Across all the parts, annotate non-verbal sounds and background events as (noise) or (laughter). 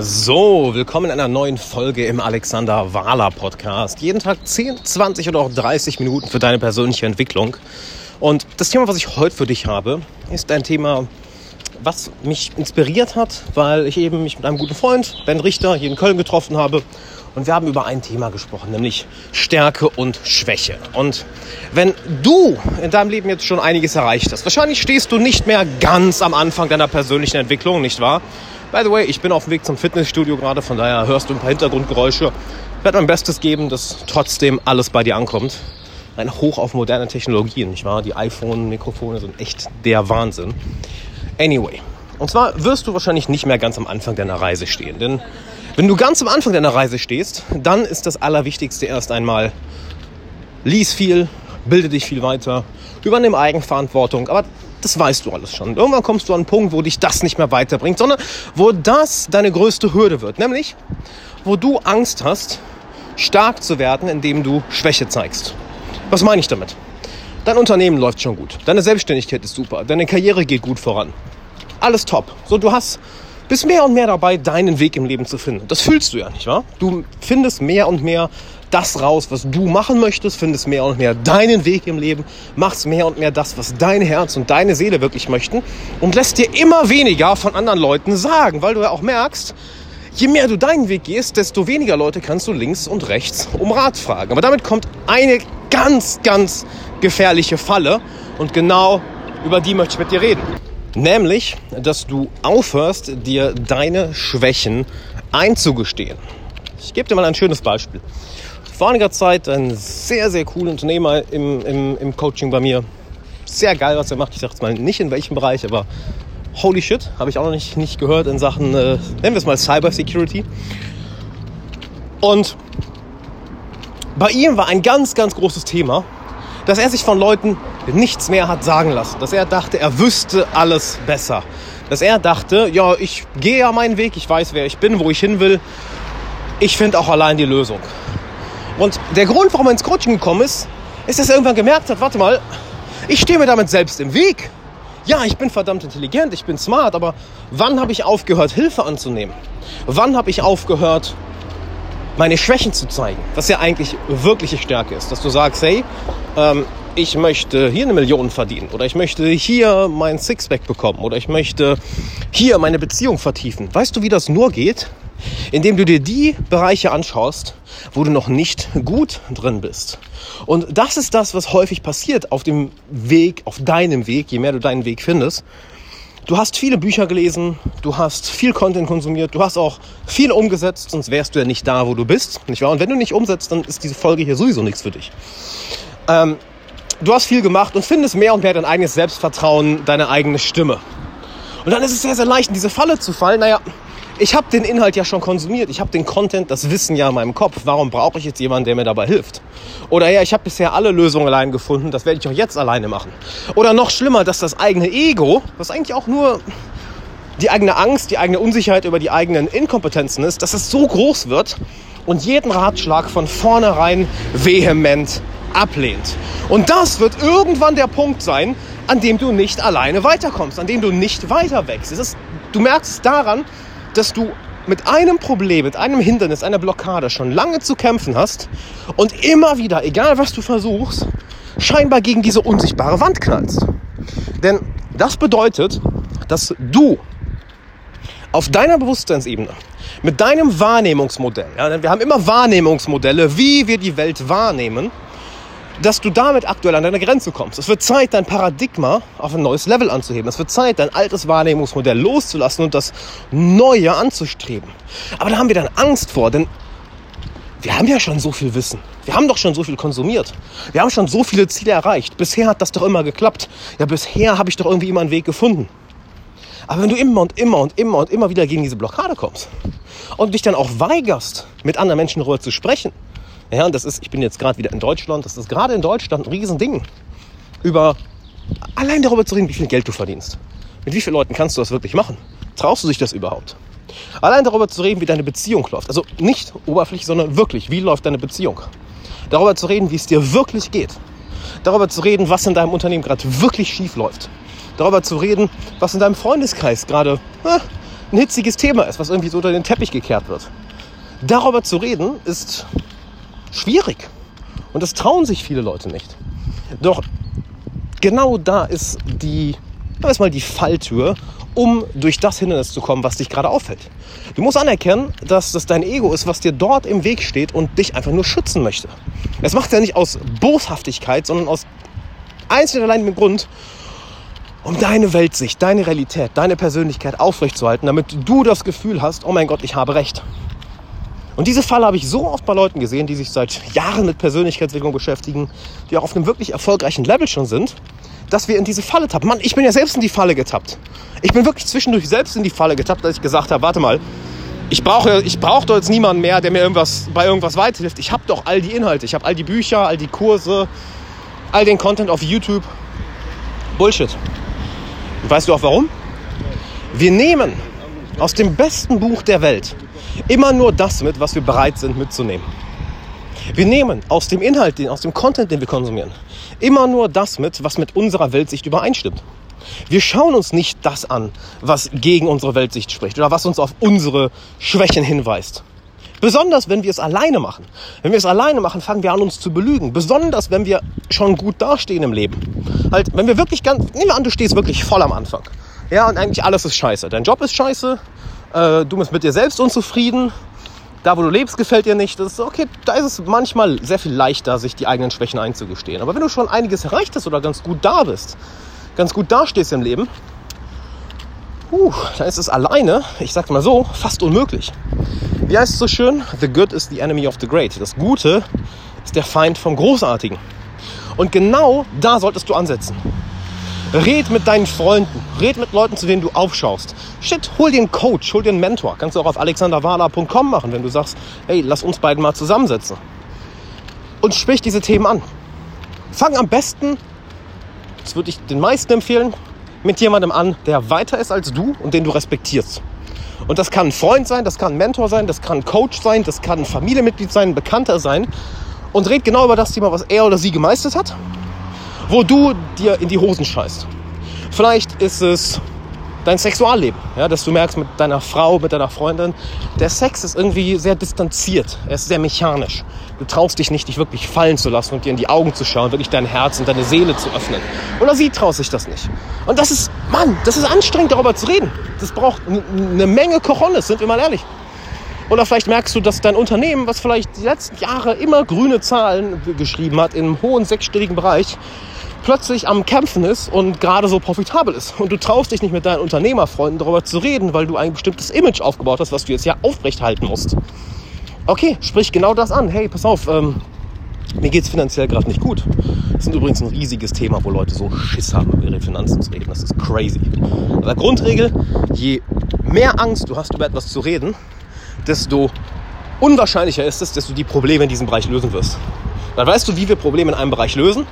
So, willkommen in einer neuen Folge im Alexander Wahler Podcast. Jeden Tag 10, 20 oder auch 30 Minuten für deine persönliche Entwicklung. Und das Thema, was ich heute für dich habe, ist ein Thema, was mich inspiriert hat, weil ich eben mich mit einem guten Freund, Ben Richter, hier in Köln getroffen habe. Und wir haben über ein Thema gesprochen, nämlich Stärke und Schwäche. Und wenn du in deinem Leben jetzt schon einiges erreicht hast, wahrscheinlich stehst du nicht mehr ganz am Anfang deiner persönlichen Entwicklung, nicht wahr? By the way, ich bin auf dem Weg zum Fitnessstudio gerade, von daher hörst du ein paar Hintergrundgeräusche. Ich werde mein Bestes geben, dass trotzdem alles bei dir ankommt. Ein Hoch auf moderne Technologien, nicht wahr? Die iPhone-Mikrofone sind echt der Wahnsinn. Anyway, und zwar wirst du wahrscheinlich nicht mehr ganz am Anfang deiner Reise stehen. Denn wenn du ganz am Anfang deiner Reise stehst, dann ist das Allerwichtigste erst einmal, lies viel, bilde dich viel weiter, übernimm Eigenverantwortung. Aber das weißt du alles schon. Irgendwann kommst du an einen Punkt, wo dich das nicht mehr weiterbringt, sondern wo das deine größte Hürde wird. Nämlich, wo du Angst hast, stark zu werden, indem du Schwäche zeigst. Was meine ich damit? Dein Unternehmen läuft schon gut. Deine Selbstständigkeit ist super. Deine Karriere geht gut voran. Alles top. So, du hast bist mehr und mehr dabei, deinen Weg im Leben zu finden. Das fühlst du ja, nicht wahr? Du findest mehr und mehr das raus, was du machen möchtest, findest mehr und mehr deinen Weg im Leben, machst mehr und mehr das, was dein Herz und deine Seele wirklich möchten und lässt dir immer weniger von anderen Leuten sagen, weil du ja auch merkst, je mehr du deinen Weg gehst, desto weniger Leute kannst du links und rechts um Rat fragen. Aber damit kommt eine ganz, ganz gefährliche Falle und genau über die möchte ich mit dir reden. Nämlich, dass du aufhörst, dir deine Schwächen einzugestehen. Ich gebe dir mal ein schönes Beispiel vor einiger Zeit ein sehr, sehr cooler Unternehmer im, im, im Coaching bei mir. Sehr geil, was er macht. Ich sage jetzt mal nicht in welchem Bereich, aber holy shit, habe ich auch noch nicht, nicht gehört in Sachen, äh, nennen wir es mal Cyber Security. Und bei ihm war ein ganz, ganz großes Thema, dass er sich von Leuten nichts mehr hat sagen lassen. Dass er dachte, er wüsste alles besser. Dass er dachte, ja, ich gehe ja meinen Weg, ich weiß, wer ich bin, wo ich hin will. Ich finde auch allein die Lösung. Und der Grund, warum er ins Coaching gekommen ist, ist, dass er irgendwann gemerkt hat, warte mal, ich stehe mir damit selbst im Weg. Ja, ich bin verdammt intelligent, ich bin smart, aber wann habe ich aufgehört, Hilfe anzunehmen? Wann habe ich aufgehört, meine Schwächen zu zeigen? Was ja eigentlich wirkliche Stärke ist, dass du sagst, hey, ähm, ich möchte hier eine Million verdienen oder ich möchte hier mein Sixpack bekommen oder ich möchte hier meine Beziehung vertiefen. Weißt du, wie das nur geht? indem du dir die Bereiche anschaust, wo du noch nicht gut drin bist. Und das ist das, was häufig passiert auf dem Weg, auf deinem Weg, je mehr du deinen Weg findest. Du hast viele Bücher gelesen, du hast viel Content konsumiert, du hast auch viel umgesetzt, sonst wärst du ja nicht da, wo du bist, nicht wahr? Und wenn du nicht umsetzt, dann ist diese Folge hier sowieso nichts für dich. Ähm, du hast viel gemacht und findest mehr und mehr dein eigenes Selbstvertrauen, deine eigene Stimme. Und dann ist es sehr, sehr leicht, in diese Falle zu fallen. Naja, ich habe den Inhalt ja schon konsumiert. Ich habe den Content, das Wissen ja in meinem Kopf. Warum brauche ich jetzt jemanden, der mir dabei hilft? Oder ja, ich habe bisher alle Lösungen allein gefunden. Das werde ich auch jetzt alleine machen. Oder noch schlimmer, dass das eigene Ego, was eigentlich auch nur die eigene Angst, die eigene Unsicherheit über die eigenen Inkompetenzen ist, dass es so groß wird und jeden Ratschlag von vornherein vehement ablehnt. Und das wird irgendwann der Punkt sein, an dem du nicht alleine weiterkommst, an dem du nicht weiter wächst. Ist, du merkst es daran, dass du mit einem Problem, mit einem Hindernis, einer Blockade schon lange zu kämpfen hast und immer wieder, egal was du versuchst, scheinbar gegen diese unsichtbare Wand knallst. Denn das bedeutet, dass du auf deiner Bewusstseinsebene mit deinem Wahrnehmungsmodell, ja, wir haben immer Wahrnehmungsmodelle, wie wir die Welt wahrnehmen, dass du damit aktuell an deine Grenze kommst. Es wird Zeit, dein Paradigma auf ein neues Level anzuheben. Es wird Zeit, dein altes Wahrnehmungsmodell loszulassen und das Neue anzustreben. Aber da haben wir dann Angst vor, denn wir haben ja schon so viel Wissen. Wir haben doch schon so viel konsumiert. Wir haben schon so viele Ziele erreicht. Bisher hat das doch immer geklappt. Ja, bisher habe ich doch irgendwie immer einen Weg gefunden. Aber wenn du immer und immer und immer und immer wieder gegen diese Blockade kommst und dich dann auch weigerst, mit anderen Menschen darüber zu sprechen, ja, und das ist, ich bin jetzt gerade wieder in Deutschland, das ist gerade in Deutschland ein Riesending. Über allein darüber zu reden, wie viel Geld du verdienst. Mit wie vielen Leuten kannst du das wirklich machen? Traust du sich das überhaupt? Allein darüber zu reden, wie deine Beziehung läuft. Also nicht oberflächlich, sondern wirklich, wie läuft deine Beziehung? Darüber zu reden, wie es dir wirklich geht. Darüber zu reden, was in deinem Unternehmen gerade wirklich schief läuft. Darüber zu reden, was in deinem Freundeskreis gerade äh, ein hitziges Thema ist, was irgendwie so unter den Teppich gekehrt wird. Darüber zu reden ist schwierig. Und das trauen sich viele Leute nicht. Doch genau da ist die, ist mal die Falltür, um durch das Hindernis zu kommen, was dich gerade auffällt. Du musst anerkennen, dass das dein Ego ist, was dir dort im Weg steht und dich einfach nur schützen möchte. Es macht ja nicht aus Boshaftigkeit, sondern aus einzig und allein dem Grund, um deine Weltsicht, deine Realität, deine Persönlichkeit aufrechtzuerhalten, damit du das Gefühl hast, oh mein Gott, ich habe recht. Und diese Falle habe ich so oft bei Leuten gesehen, die sich seit Jahren mit Persönlichkeitsentwicklung beschäftigen, die auch auf einem wirklich erfolgreichen Level schon sind, dass wir in diese Falle tappen. Mann, ich bin ja selbst in die Falle getappt. Ich bin wirklich zwischendurch selbst in die Falle getappt, dass ich gesagt habe, warte mal, ich brauche ich brauche doch jetzt niemanden mehr, der mir irgendwas bei irgendwas weiterhilft. Ich habe doch all die Inhalte, ich habe all die Bücher, all die Kurse, all den Content auf YouTube. Bullshit. Und weißt du auch warum? Wir nehmen aus dem besten Buch der Welt immer nur das mit, was wir bereit sind mitzunehmen. Wir nehmen aus dem Inhalt, aus dem Content, den wir konsumieren, immer nur das mit, was mit unserer Weltsicht übereinstimmt. Wir schauen uns nicht das an, was gegen unsere Weltsicht spricht oder was uns auf unsere Schwächen hinweist. Besonders wenn wir es alleine machen. Wenn wir es alleine machen, fangen wir an, uns zu belügen. Besonders wenn wir schon gut dastehen im Leben. Halt, wenn wir wirklich ganz, nehmen wir an, du stehst wirklich voll am Anfang. Ja, und eigentlich alles ist scheiße. Dein Job ist scheiße, äh, du bist mit dir selbst unzufrieden, da wo du lebst gefällt dir nicht. Das ist okay, da ist es manchmal sehr viel leichter, sich die eigenen Schwächen einzugestehen. Aber wenn du schon einiges erreicht hast oder ganz gut da bist, ganz gut dastehst im Leben, uh, dann ist es alleine, ich sag mal so, fast unmöglich. Wie heißt es so schön? The good is the enemy of the great. Das Gute ist der Feind vom Großartigen. Und genau da solltest du ansetzen. Red mit deinen Freunden, red mit Leuten, zu denen du aufschaust. Shit, hol dir einen Coach, hol dir einen Mentor. Kannst du auch auf alexanderwala.com machen, wenn du sagst, hey, lass uns beiden mal zusammensetzen. Und sprich diese Themen an. Fang am besten, das würde ich den meisten empfehlen, mit jemandem an, der weiter ist als du und den du respektierst. Und das kann ein Freund sein, das kann ein Mentor sein, das kann ein Coach sein, das kann ein Familienmitglied sein, ein Bekannter sein. Und red genau über das Thema, was er oder sie gemeistert hat wo du dir in die Hosen scheißt. Vielleicht ist es dein Sexualleben, ja, dass du merkst mit deiner Frau, mit deiner Freundin, der Sex ist irgendwie sehr distanziert, er ist sehr mechanisch. Du traust dich nicht, dich wirklich fallen zu lassen und dir in die Augen zu schauen, wirklich dein Herz und deine Seele zu öffnen. Oder sie traut sich das nicht. Und das ist, Mann, das ist anstrengend, darüber zu reden. Das braucht eine Menge Kochonis, sind wir mal ehrlich. Oder vielleicht merkst du, dass dein Unternehmen, was vielleicht die letzten Jahre immer grüne Zahlen geschrieben hat, im hohen sechsstelligen Bereich, plötzlich am Kämpfen ist und gerade so profitabel ist. Und du traust dich nicht mit deinen Unternehmerfreunden darüber zu reden, weil du ein bestimmtes Image aufgebaut hast, was du jetzt ja aufrechthalten musst. Okay, sprich genau das an. Hey, pass auf, ähm, mir es finanziell gerade nicht gut. Das ist übrigens ein riesiges Thema, wo Leute so Schiss haben, über ihre Finanzen zu reden. Das ist crazy. Aber Grundregel, je mehr Angst du hast, über etwas zu reden, desto unwahrscheinlicher ist es, dass du die Probleme in diesem Bereich lösen wirst. Dann weißt du, wie wir Probleme in einem Bereich lösen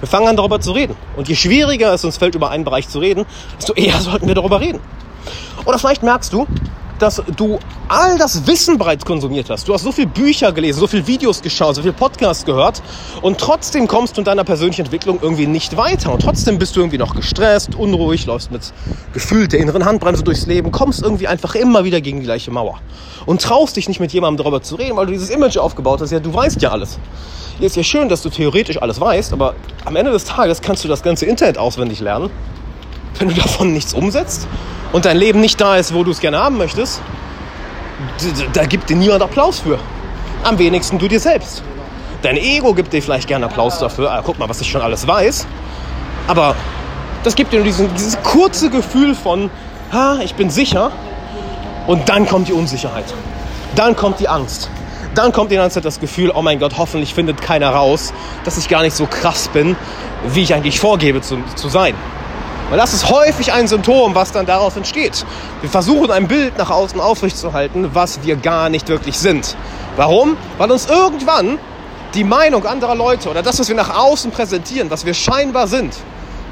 wir fangen an, darüber zu reden. Und je schwieriger es uns fällt, über einen Bereich zu reden, desto eher (laughs) sollten wir darüber reden. Oder vielleicht merkst du, dass du all das Wissen bereits konsumiert hast. Du hast so viele Bücher gelesen, so viele Videos geschaut, so viele Podcasts gehört und trotzdem kommst du in deiner persönlichen Entwicklung irgendwie nicht weiter und trotzdem bist du irgendwie noch gestresst, unruhig, läufst mit gefühlt der inneren Handbremse durchs Leben, kommst irgendwie einfach immer wieder gegen die gleiche Mauer und traust dich nicht mit jemandem darüber zu reden, weil du dieses Image aufgebaut hast, ja, du weißt ja alles ist ja schön, dass du theoretisch alles weißt, aber am Ende des Tages kannst du das ganze Internet auswendig lernen. Wenn du davon nichts umsetzt und dein Leben nicht da ist, wo du es gerne haben möchtest, da gibt dir niemand Applaus für. Am wenigsten du dir selbst. Dein Ego gibt dir vielleicht gerne Applaus dafür. Ah, guck mal, was ich schon alles weiß. Aber das gibt dir nur diesen, dieses kurze Gefühl von, ha, ich bin sicher. Und dann kommt die Unsicherheit. Dann kommt die Angst dann kommt die ganze Zeit das Gefühl, oh mein Gott, hoffentlich findet keiner raus, dass ich gar nicht so krass bin, wie ich eigentlich vorgebe zu, zu sein. Weil das ist häufig ein Symptom, was dann daraus entsteht. Wir versuchen ein Bild nach außen aufrechtzuerhalten, was wir gar nicht wirklich sind. Warum? Weil uns irgendwann die Meinung anderer Leute oder das, was wir nach außen präsentieren, was wir scheinbar sind,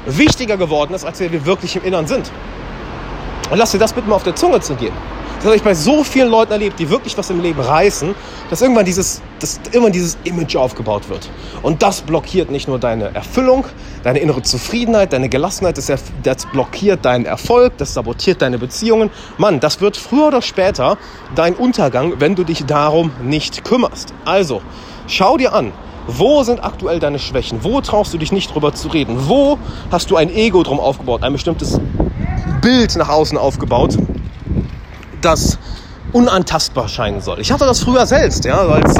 wichtiger geworden ist, als wir wirklich im Innern sind. Und lass dir das bitte mal auf der Zunge zu gehen. Das habe ich bei so vielen Leuten erlebt, die wirklich was im Leben reißen, dass irgendwann dieses, dass irgendwann dieses Image aufgebaut wird. Und das blockiert nicht nur deine Erfüllung, deine innere Zufriedenheit, deine Gelassenheit, das, das blockiert deinen Erfolg, das sabotiert deine Beziehungen. Mann, das wird früher oder später dein Untergang, wenn du dich darum nicht kümmerst. Also, schau dir an, wo sind aktuell deine Schwächen? Wo traust du dich nicht drüber zu reden? Wo hast du ein Ego drum aufgebaut, ein bestimmtes Bild nach außen aufgebaut, das unantastbar scheinen soll? Ich hatte das früher selbst, ja, als,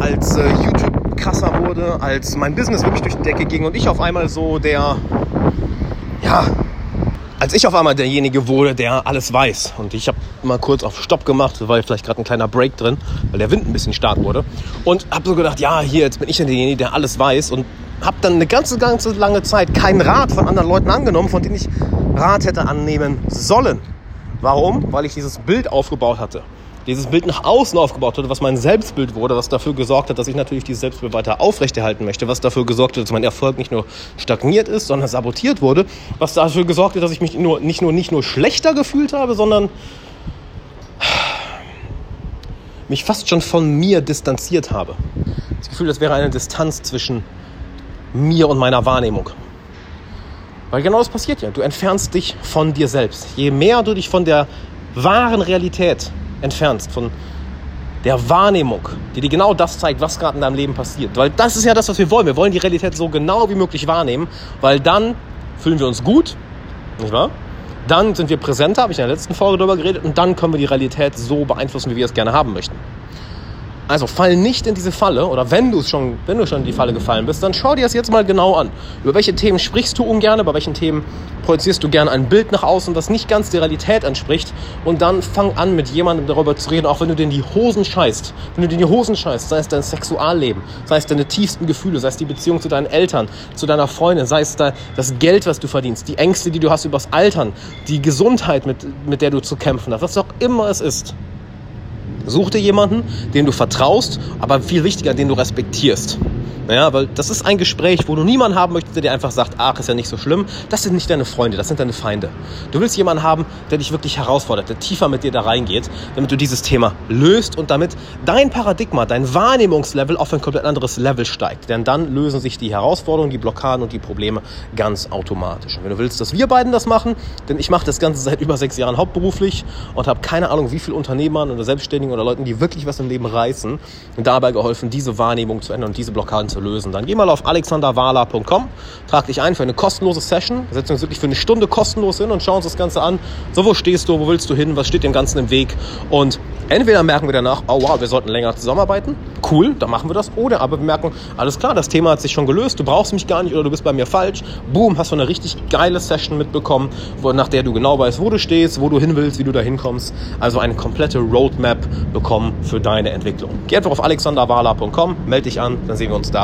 als äh, YouTube krasser wurde, als mein Business wirklich durch die Decke ging und ich auf einmal so der, ja, als ich auf einmal derjenige wurde, der alles weiß. Und ich habe mal kurz auf Stopp gemacht, war vielleicht gerade ein kleiner Break drin, weil der Wind ein bisschen stark wurde. Und habe so gedacht, ja, hier, jetzt bin ich derjenige, der alles weiß. Und habe dann eine ganze, ganze lange Zeit keinen Rat von anderen Leuten angenommen, von denen ich Rat hätte annehmen sollen. Warum? Weil ich dieses Bild aufgebaut hatte dieses Bild nach außen aufgebaut hatte, was mein Selbstbild wurde, was dafür gesorgt hat, dass ich natürlich dieses Selbstbild weiter aufrechterhalten möchte, was dafür gesorgt hat, dass mein Erfolg nicht nur stagniert ist, sondern sabotiert wurde, was dafür gesorgt hat, dass ich mich nur, nicht, nur, nicht nur schlechter gefühlt habe, sondern mich fast schon von mir distanziert habe. Das Gefühl, das wäre eine Distanz zwischen mir und meiner Wahrnehmung. Weil genau das passiert ja. Du entfernst dich von dir selbst. Je mehr du dich von der wahren Realität entfernst von der Wahrnehmung, die dir genau das zeigt, was gerade in deinem Leben passiert. Weil das ist ja das, was wir wollen. Wir wollen die Realität so genau wie möglich wahrnehmen, weil dann fühlen wir uns gut, nicht wahr? Dann sind wir präsenter, habe ich in der letzten Folge darüber geredet, und dann können wir die Realität so beeinflussen, wie wir es gerne haben möchten. Also fall nicht in diese Falle oder wenn du schon, wenn du schon in die Falle gefallen bist, dann schau dir das jetzt mal genau an. Über welche Themen sprichst du ungern, über welchen Themen projizierst du gerne ein Bild nach außen, das nicht ganz der Realität entspricht und dann fang an mit jemandem darüber zu reden, auch wenn du dir in die Hosen scheißt. Wenn du dir in die Hosen scheißt, sei es dein Sexualleben, sei es deine tiefsten Gefühle, sei es die Beziehung zu deinen Eltern, zu deiner Freundin, sei es das Geld, was du verdienst, die Ängste, die du hast übers Altern, die Gesundheit, mit, mit der du zu kämpfen hast, was auch immer es ist. Such dir jemanden, dem du vertraust, aber viel wichtiger, den du respektierst. Ja, weil das ist ein Gespräch, wo du niemanden haben möchtest, der dir einfach sagt, ach, ist ja nicht so schlimm. Das sind nicht deine Freunde, das sind deine Feinde. Du willst jemanden haben, der dich wirklich herausfordert, der tiefer mit dir da reingeht, damit du dieses Thema löst und damit dein Paradigma, dein Wahrnehmungslevel auf ein komplett anderes Level steigt. Denn dann lösen sich die Herausforderungen, die Blockaden und die Probleme ganz automatisch. Und wenn du willst, dass wir beiden das machen, denn ich mache das Ganze seit über sechs Jahren hauptberuflich und habe keine Ahnung, wie viele Unternehmern oder Selbstständigen oder Leuten, die wirklich was im Leben reißen, dabei geholfen, diese Wahrnehmung zu ändern und diese Blockaden zu lösen. Dann geh mal auf alexanderwala.com, trag dich ein für eine kostenlose Session. Setzen uns wirklich für eine Stunde kostenlos hin und schauen uns das Ganze an. So, wo stehst du, wo willst du hin, was steht dem Ganzen im Weg? Und entweder merken wir danach, oh wow, wir sollten länger zusammenarbeiten. Cool, dann machen wir das. Oder aber wir merken, alles klar, das Thema hat sich schon gelöst, du brauchst mich gar nicht oder du bist bei mir falsch. Boom, hast du eine richtig geile Session mitbekommen, wo, nach der du genau weißt, wo du stehst, wo du hin willst, wie du da hinkommst. Also eine komplette Roadmap bekommen für deine Entwicklung. Geh einfach auf alexanderwala.com, melde dich an, dann sehen wir uns da.